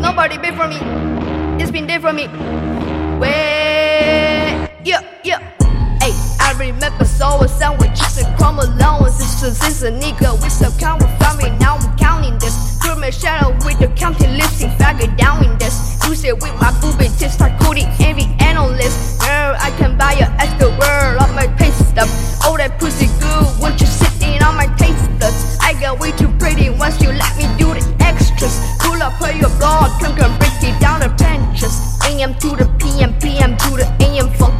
Nobody been for me. It's been there for me. Wait, yeah, yeah. Hey, I remember so a sandwiches and crumb allowances. Since it's a nigga with some count with family, now I'm counting this. Through my shadow with the counting listing, faggot down in this. Use it with my booby tips, start AM to the PM, PM to the AM funk.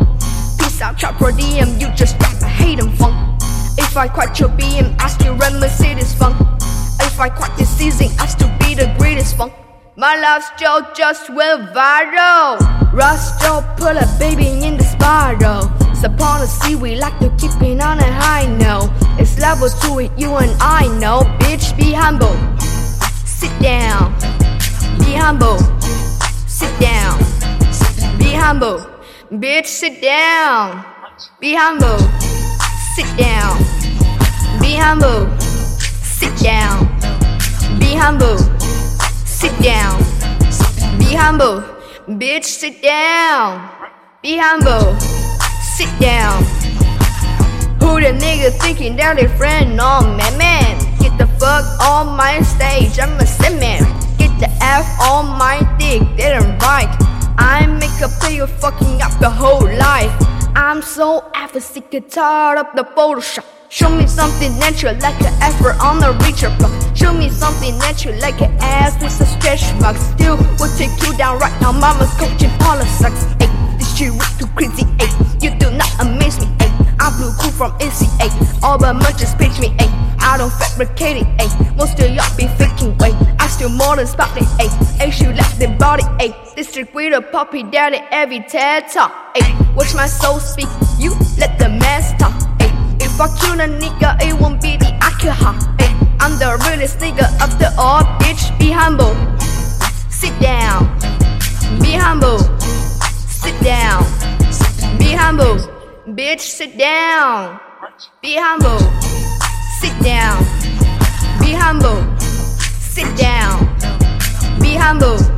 Peace out, chop per diem, you just rap, I hate them funk. If I quit your BM, I still run Mercedes funk. If I quit this season, I still be the greatest funk. My lifestyle just went viral. Still put a baby in the spiral. Upon the sea, we like to keep it on a high note. It's level two it, you and I know. Bitch, be humble. Sit down. Be humble. Down. Humble. Bitch, sit down. Be humble. Sit down. Be humble. Sit down. Be humble. Sit down. Be humble. Bitch, sit down. Be humble. Sit down. Who the nigga thinking that they friend? No, man, man. Get the fuck on my stage. I'm a man. Get the F on my Make player fucking up the whole life. I'm so ever sick and tired of the Photoshop. Show me something natural like an effort on a Richard Pryor. Show me something natural like an ass with a stretch mark. Still we'll take you down right now. Mama's coaching the sucks. Ay, this shit way too crazy. Ay, you do not amaze me. Ay, I'm blue cool from NCA. All the munches pitch me. Ay, I don't fabricate it. Ay, most of y'all be faking. Wait, I still more than. Ay, ay, she like the body. Ay, district with a puppy daddy every TED talk. Ay, watch my soul speak. You let the mass talk. Ay, if I kill a nigga, it won't be the alcohol. Ay, I'm the realest nigga of the all, bitch. Be humble. Sit down. Be humble. Sit down. Be humble. Bitch, sit down. Be humble. Sit down. Be humble. Sit down. Be humble.